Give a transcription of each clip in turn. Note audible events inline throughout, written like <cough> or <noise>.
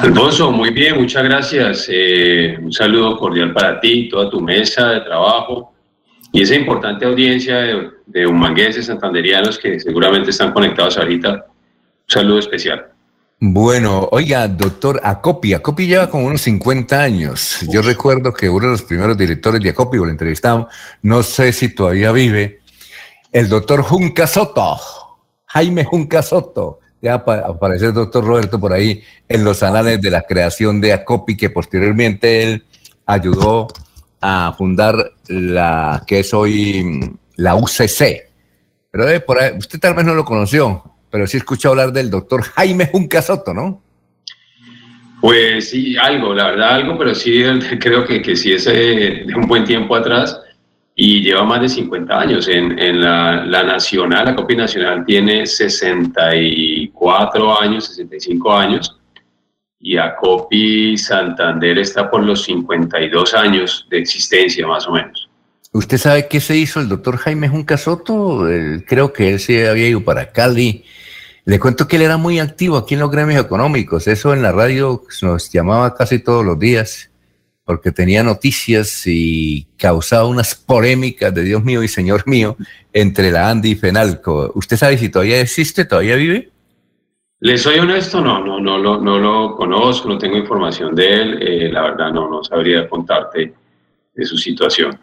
Alfonso, muy bien, muchas gracias. Eh, un saludo cordial para ti, toda tu mesa de trabajo y esa importante audiencia de, de humangueses santanderianos que seguramente están conectados ahorita. Un saludo especial. Bueno, oiga, doctor Acopi, Acopi lleva como unos 50 años. Yo recuerdo que uno de los primeros directores de Acopi, lo entrevistamos, no sé si todavía vive, el doctor Junca Soto, Jaime Junca Soto. Ya aparece el doctor Roberto por ahí en los anales de la creación de Acopi, que posteriormente él ayudó a fundar la que es hoy la UCC. Pero eh, por ahí, usted tal vez no lo conoció, pero sí escuchó hablar del doctor Jaime Junca Soto, ¿no? Pues sí, algo, la verdad algo, pero sí <laughs> creo que, que sí es de un buen tiempo atrás y lleva más de 50 años. En, en la, la, Nacional, la COPI Nacional tiene 64 años, 65 años, y ACOPI Santander está por los 52 años de existencia, más o menos. ¿Usted sabe qué se hizo el doctor Jaime Junca Soto? creo que él se había ido para Cali. Le cuento que él era muy activo aquí en los gremios económicos. Eso en la radio nos llamaba casi todos los días porque tenía noticias y causaba unas polémicas de Dios mío y Señor mío entre la Andy y Fenalco. ¿Usted sabe si todavía existe, todavía vive? Le soy honesto, no, no, no, no, no lo conozco, no tengo información de él, eh, la verdad no, no sabría contarte de su situación.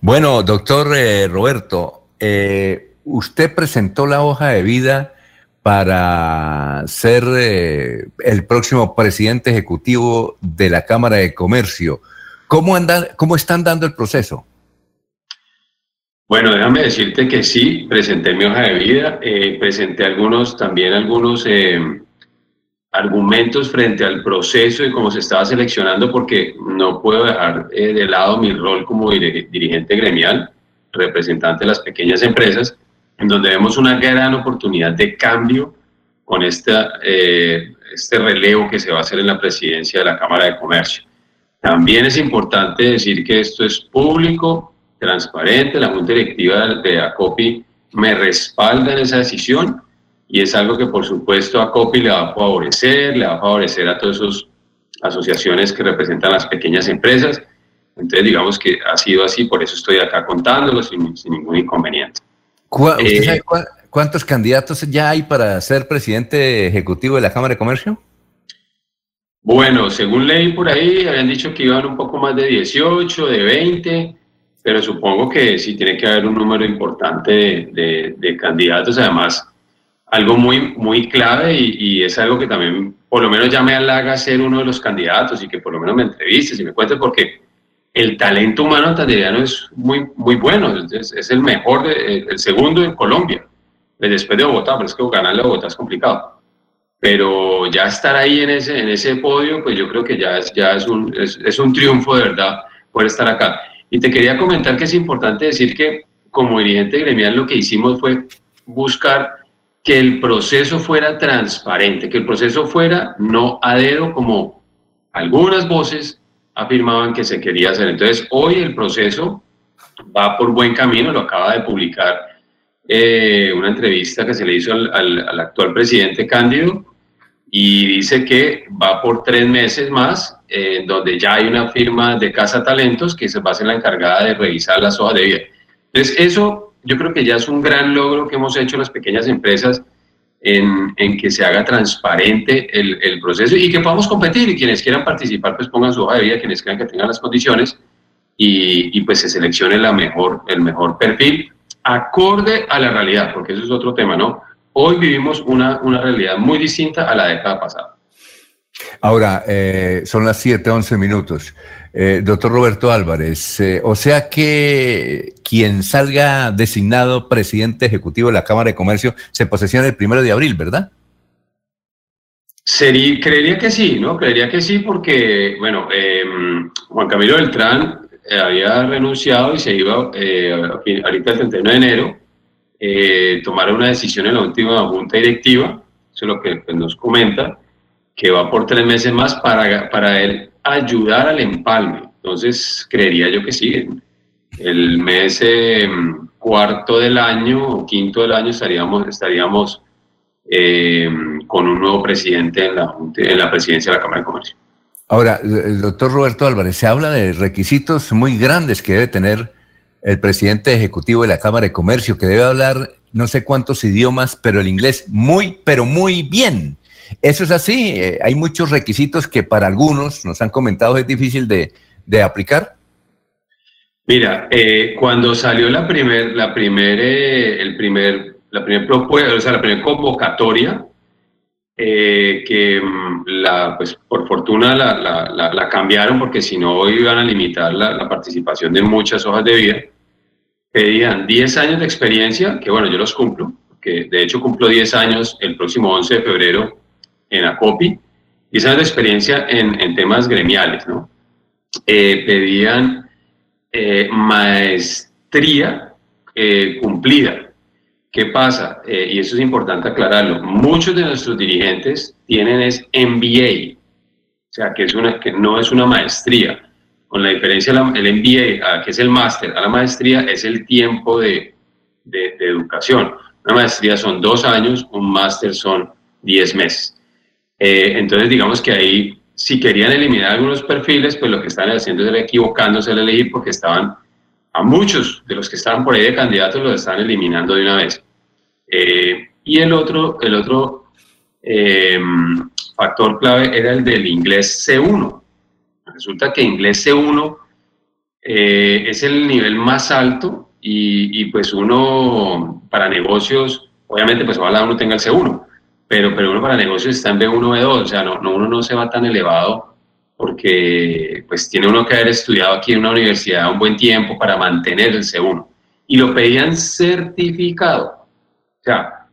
Bueno, doctor eh, Roberto, eh, usted presentó la hoja de vida para ser eh, el próximo presidente ejecutivo de la Cámara de Comercio. ¿Cómo, anda, ¿Cómo están dando el proceso? Bueno, déjame decirte que sí, presenté mi hoja de vida, eh, presenté algunos, también algunos eh, argumentos frente al proceso y cómo se estaba seleccionando, porque no puedo dejar de lado mi rol como dirigente gremial, representante de las pequeñas empresas, en donde vemos una gran oportunidad de cambio con eh, este relevo que se va a hacer en la presidencia de la Cámara de Comercio. También es importante decir que esto es público, transparente, la Junta Directiva de ACOPI me respalda en esa decisión y es algo que por supuesto a ACOPI le va a favorecer, le va a favorecer a todas esas asociaciones que representan las pequeñas empresas. Entonces digamos que ha sido así, por eso estoy acá contándolo sin ningún inconveniente. Eh, cuántos candidatos ya hay para ser presidente ejecutivo de la Cámara de Comercio? Bueno, según ley por ahí, habían dicho que iban un poco más de 18, de 20, pero supongo que sí tiene que haber un número importante de, candidatos. Además, algo muy, muy clave y, es algo que también por lo menos ya me halaga ser uno de los candidatos y que por lo menos me entrevistes y me cuentes porque el talento humano tanderiano es muy, muy bueno, es, el mejor, el segundo en Colombia, después de Bogotá, pero es que ganarle a Bogotá es complicado. Pero ya estar ahí en ese, en ese podio, pues yo creo que ya es, ya es, un, es, un triunfo de verdad poder estar acá. Y te quería comentar que es importante decir que como dirigente gremial lo que hicimos fue buscar que el proceso fuera transparente, que el proceso fuera no a dedo como algunas voces afirmaban que se quería hacer. Entonces, hoy el proceso va por buen camino, lo acaba de publicar eh, una entrevista que se le hizo al, actual presidente Cándido y dice que va por tres meses más, eh, donde ya hay una firma de Casa Talentos que se va a ser la encargada de revisar las hojas de vida. Entonces, eso yo creo que ya es un gran logro que hemos hecho las pequeñas empresas en, que se haga transparente el, proceso y que podamos competir y quienes quieran participar pues pongan su hoja de vida, quienes crean que tengan las condiciones y, pues se seleccione la mejor, el mejor perfil acorde a la realidad, porque eso es otro tema, ¿no? Hoy vivimos una, una realidad muy distinta a la década pasada. Ahora, eh, son las 7, 11 minutos. Eh, doctor Roberto Álvarez, eh, o sea que quien salga designado presidente ejecutivo de la Cámara de Comercio se posesiona el primero de abril, ¿verdad? Sería, creería que sí, ¿no? Creería que sí porque, bueno, em, Juan Camilo Beltrán había renunciado y se iba ahorita el 31 de enero, tomar una decisión en la última junta directiva, eso es lo que pues, nos comenta, que va por tres meses más para, para él ayudar al empalme. Entonces, creería yo que sí. El mes em, cuarto del año o quinto del año estaríamos, estaríamos em, con un nuevo presidente en la, en la presidencia de la Cámara de Comercio. Ahora, el doctor Roberto Álvarez, se habla de requisitos muy grandes que debe tener el presidente ejecutivo de la Cámara de Comercio, que debe hablar no sé cuántos idiomas, pero el inglés muy, pero muy bien. Eso es así, eh, hay muchos requisitos que para algunos nos han comentado es difícil de, de aplicar. Mira, eh, cuando salió la primer, la primer, eh, el primer, la primer propuesta, o sea, la primera convocatoria, eh, que mm, la, pues, por fortuna la, la, la, cambiaron porque si no iban a limitar la, participación de muchas hojas de vida. Pedían 10 años de experiencia, que bueno, yo los cumplo, que de hecho cumplo 10 años el próximo 11 de febrero en ACOPI, 10 años de experiencia en, en temas gremiales, ¿no? Eh, pedían eh, maestría cumplida, ¿Qué pasa? Eh, y eso es importante aclararlo. Muchos de nuestros dirigentes tienen es MBA, o sea, que, es una, que no es una maestría. Con la diferencia, el MBA, que es el máster, a la maestría es el tiempo de, de, educación. Una maestría son dos años, un máster son diez meses. Eh, entonces, digamos que ahí, si querían eliminar algunos perfiles, pues lo que están haciendo es equivocándose al elegir porque estaban a muchos de los que estaban por ahí de candidatos los están eliminando de una vez. Eh, y el otro, el otro eh, factor clave era el del inglés C1. Resulta que inglés C1 eh, es el nivel más alto y, y, pues uno para negocios, obviamente pues ojalá uno tenga el C1, pero, pero uno para negocios está en B1, B2, o sea, no, no, uno no se va tan elevado porque pues tiene uno que haber estudiado aquí en una universidad un buen tiempo para mantener el C1. Y lo pedían certificado. O sea,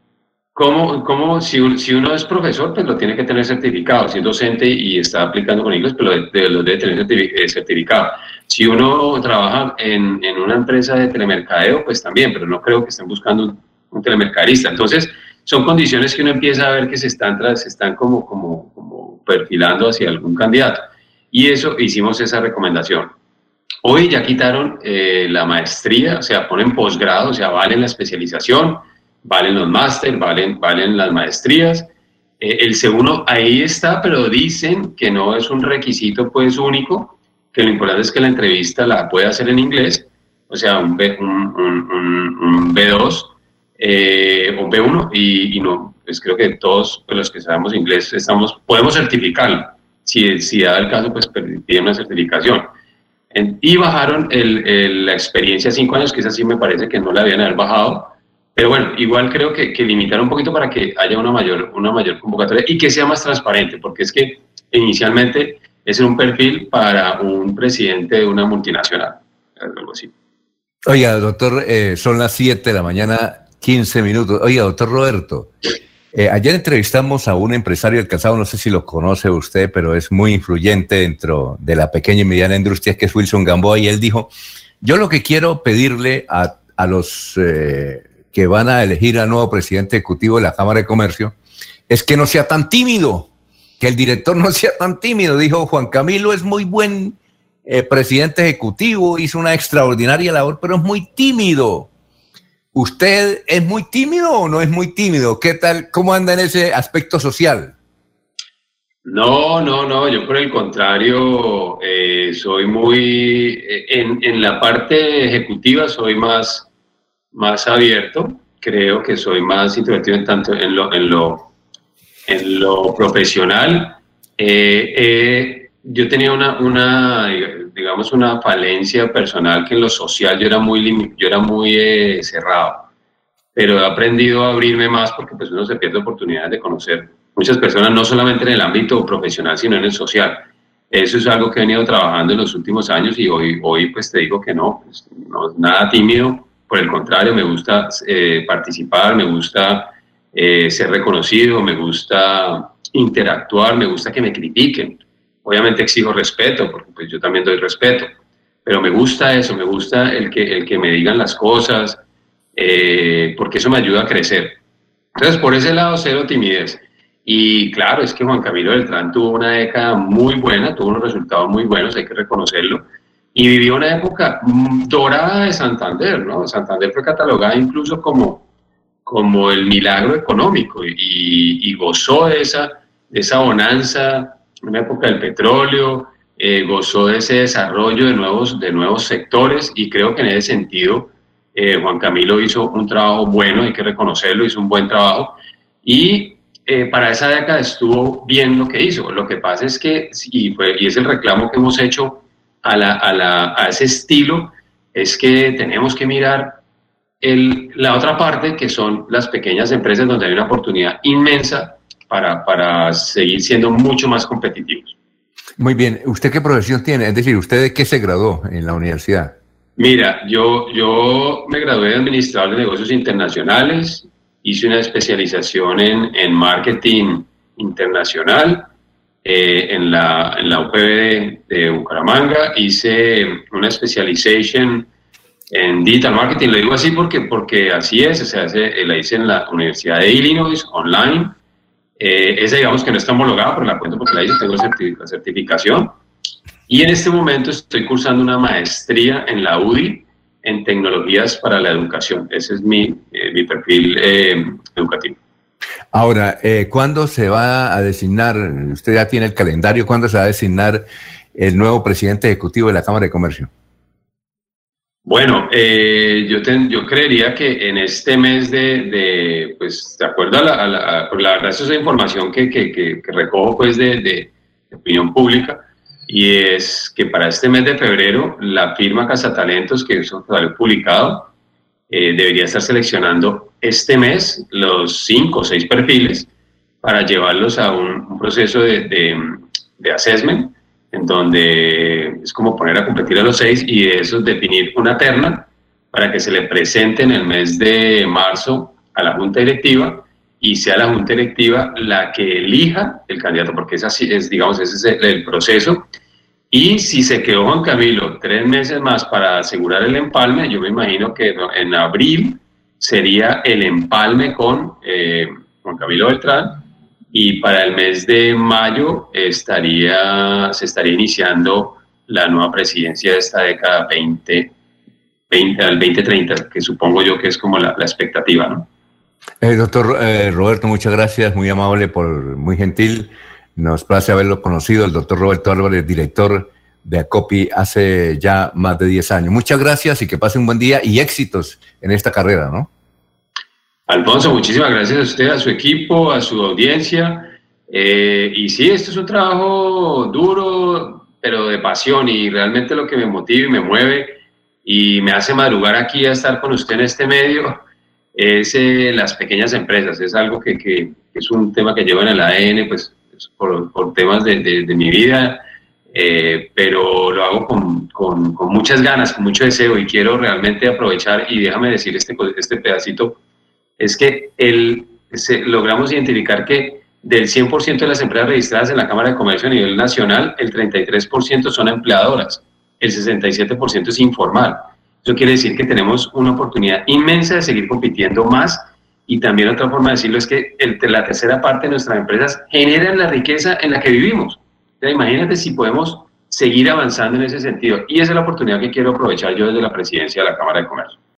¿cómo, cómo si, si, uno es profesor, pues lo tiene que tener certificado. Si es docente y está aplicando con inglés, pues lo, debe, tener eh, certificado. Si uno trabaja en, en, una empresa de telemercadeo, pues también, pero no creo que estén buscando un, telemercadista. Entonces, son condiciones que uno empieza a ver que se están, se están como, como, perfilando hacia algún candidato. Y eso hicimos esa recomendación. Hoy ya quitaron eh, la maestría, o sea, ponen posgrado, o sea, valen la especialización, valen los máster, valen, valen las maestrías. Eh, el segundo ahí está, pero dicen que no es un requisito pues único, que lo importante es que la entrevista la pueda hacer en inglés, o sea, un, B, un, B2 eh, o B1, y, no, pues creo que todos pues, los que sabemos inglés estamos, podemos certificarlo si, si da el caso, pues piden una certificación. y bajaron el, la experiencia cinco años, que esa sí me parece que no la habían haber bajado. Pero bueno, igual creo que, que limitar un poquito para que haya una mayor, una mayor convocatoria y que sea más transparente, porque es que inicialmente es un perfil para un presidente de una multinacional, algo así. Oiga, doctor, eh, son las 7 de la mañana, 15 minutos. Oiga, doctor Roberto, eh, ayer entrevistamos a un empresario del calzado, no sé si lo conoce usted, pero es muy influyente dentro de la pequeña y mediana industria, que es Wilson Gamboa, y él dijo, yo lo que quiero pedirle a, a los eh, que van a elegir al nuevo presidente ejecutivo de la Cámara de Comercio es que no sea tan tímido, que el director no sea tan tímido. Dijo, Juan Camilo es muy buen eh, presidente ejecutivo, hizo una extraordinaria labor, pero es muy tímido. ¿Usted es muy tímido o no es muy tímido? ¿Qué tal? ¿Cómo anda en ese aspecto social? No, no, no, yo por el contrario, eh, soy muy, eh, en, en, la parte ejecutiva soy más, más abierto, creo que soy más introvertido en tanto en lo, en lo, en lo profesional. Eh, yo tenía una, una digamos, una falencia personal que en lo social yo era muy, yo era muy eh, cerrado, pero he aprendido a abrirme más porque pues uno se pierde oportunidades de conocer muchas personas, no solamente en el ámbito profesional, sino en el social. Eso es algo que he venido trabajando en los últimos años y hoy, hoy pues te digo que no, pues, no nada tímido, por el contrario, me gusta eh, participar, me gusta eh, ser reconocido, me gusta interactuar, me gusta que me critiquen. Obviamente exijo respeto, porque pues yo también doy respeto, pero me gusta eso, me gusta el que, el que me digan las cosas, eh, porque eso me ayuda a crecer. Entonces, por ese lado, cero timidez. Y claro, es que Juan Camilo Beltrán tuvo una década muy buena, tuvo unos resultados muy buenos, hay que reconocerlo, y vivió una época dorada de Santander, ¿no? Santander fue catalogada incluso como, como el milagro económico y, gozó de esa, de esa bonanza en la época del petróleo, eh, gozó de ese desarrollo de nuevos, de nuevos sectores y creo que en ese sentido eh, Juan Camilo hizo un trabajo bueno, hay que reconocerlo, hizo un buen trabajo y eh, para esa década estuvo bien lo que hizo. Lo que pasa es que, y, y es el reclamo que hemos hecho a, la, a, la, a ese estilo, es que tenemos que mirar el, la otra parte, que son las pequeñas empresas donde hay una oportunidad inmensa para, para seguir siendo mucho más competitivos. Muy bien. ¿Usted qué profesión tiene? Es decir, ¿usted de qué se graduó en la universidad? Mira, yo, yo me gradué de administrador de negocios internacionales, hice una especialización en, en marketing internacional eh, en, la, en la UPB de, de, Bucaramanga, hice una especialización en digital marketing, lo digo así porque, porque así es, o sea, la hice en la Universidad de Illinois, online. Eh, esa digamos que no está homologada, pero la cuento porque la hice, tengo certificación. Y en este momento estoy cursando una maestría en la UDI en tecnologías para la educación. Ese es mi, eh, mi perfil eh, educativo. Ahora, eh, ¿cuándo se va a designar, usted ya tiene el calendario, cuándo se va a designar el nuevo presidente ejecutivo de la Cámara de Comercio? Bueno, eh, yo, yo creería que en este mes de, de pues, de acuerdo a la, a la, la verdad, eso es información que, que, que, recojo pues de, de, opinión pública, y es que para este mes de febrero la firma Casa Talentos, que eso salió publicado, eh, debería estar seleccionando este mes los cinco o seis perfiles para llevarlos a un, un proceso de, de, de assessment en donde es como poner a competir a los seis y de eso definir una terna para que se le presente en el mes de marzo a la junta directiva y sea la junta directiva la que elija el candidato, porque es así, es, digamos, ese es el, el proceso. Y si se quedó Juan Camilo tres meses más para asegurar el empalme, yo me imagino que en abril sería el empalme con eh, Juan Camilo Beltrán y para el mes de mayo estaría, se estaría iniciando la nueva presidencia de esta década 20, 20 al 2030, que supongo yo que es como la, la expectativa, ¿no? Eh, doctor eh, Roberto, muchas gracias, muy amable, por muy gentil. Nos place haberlo conocido, el doctor Roberto Álvarez, director de ACOPI hace ya más de 10 años. Muchas gracias y que pase un buen día y éxitos en esta carrera, ¿no? Alfonso, muchísimas gracias a usted, a su equipo, a su audiencia. Eh, y sí, esto es un trabajo duro, pero de pasión y realmente lo que me motiva y me mueve y me hace madrugar aquí a estar con usted en este medio <laughs> es eh, las pequeñas empresas. Es algo que, que, que, es un tema que llevo en el ADN, pues por, por temas de, de, de, mi vida, eh, pero lo hago con, con, con, muchas ganas, con mucho deseo y quiero realmente aprovechar y déjame decir este, este pedacito es que el, se, logramos identificar que del 100% de las empresas registradas en la Cámara de Comercio a nivel nacional, el 33% son empleadoras, el 67% es informal. Eso quiere decir que tenemos una oportunidad inmensa de seguir compitiendo más y también otra forma de decirlo es que el, la tercera parte de nuestras empresas generan la riqueza en la que vivimos. Entonces, imagínate si podemos seguir avanzando en ese sentido. Y esa es la oportunidad que quiero aprovechar yo desde la presidencia de la Cámara de Comercio.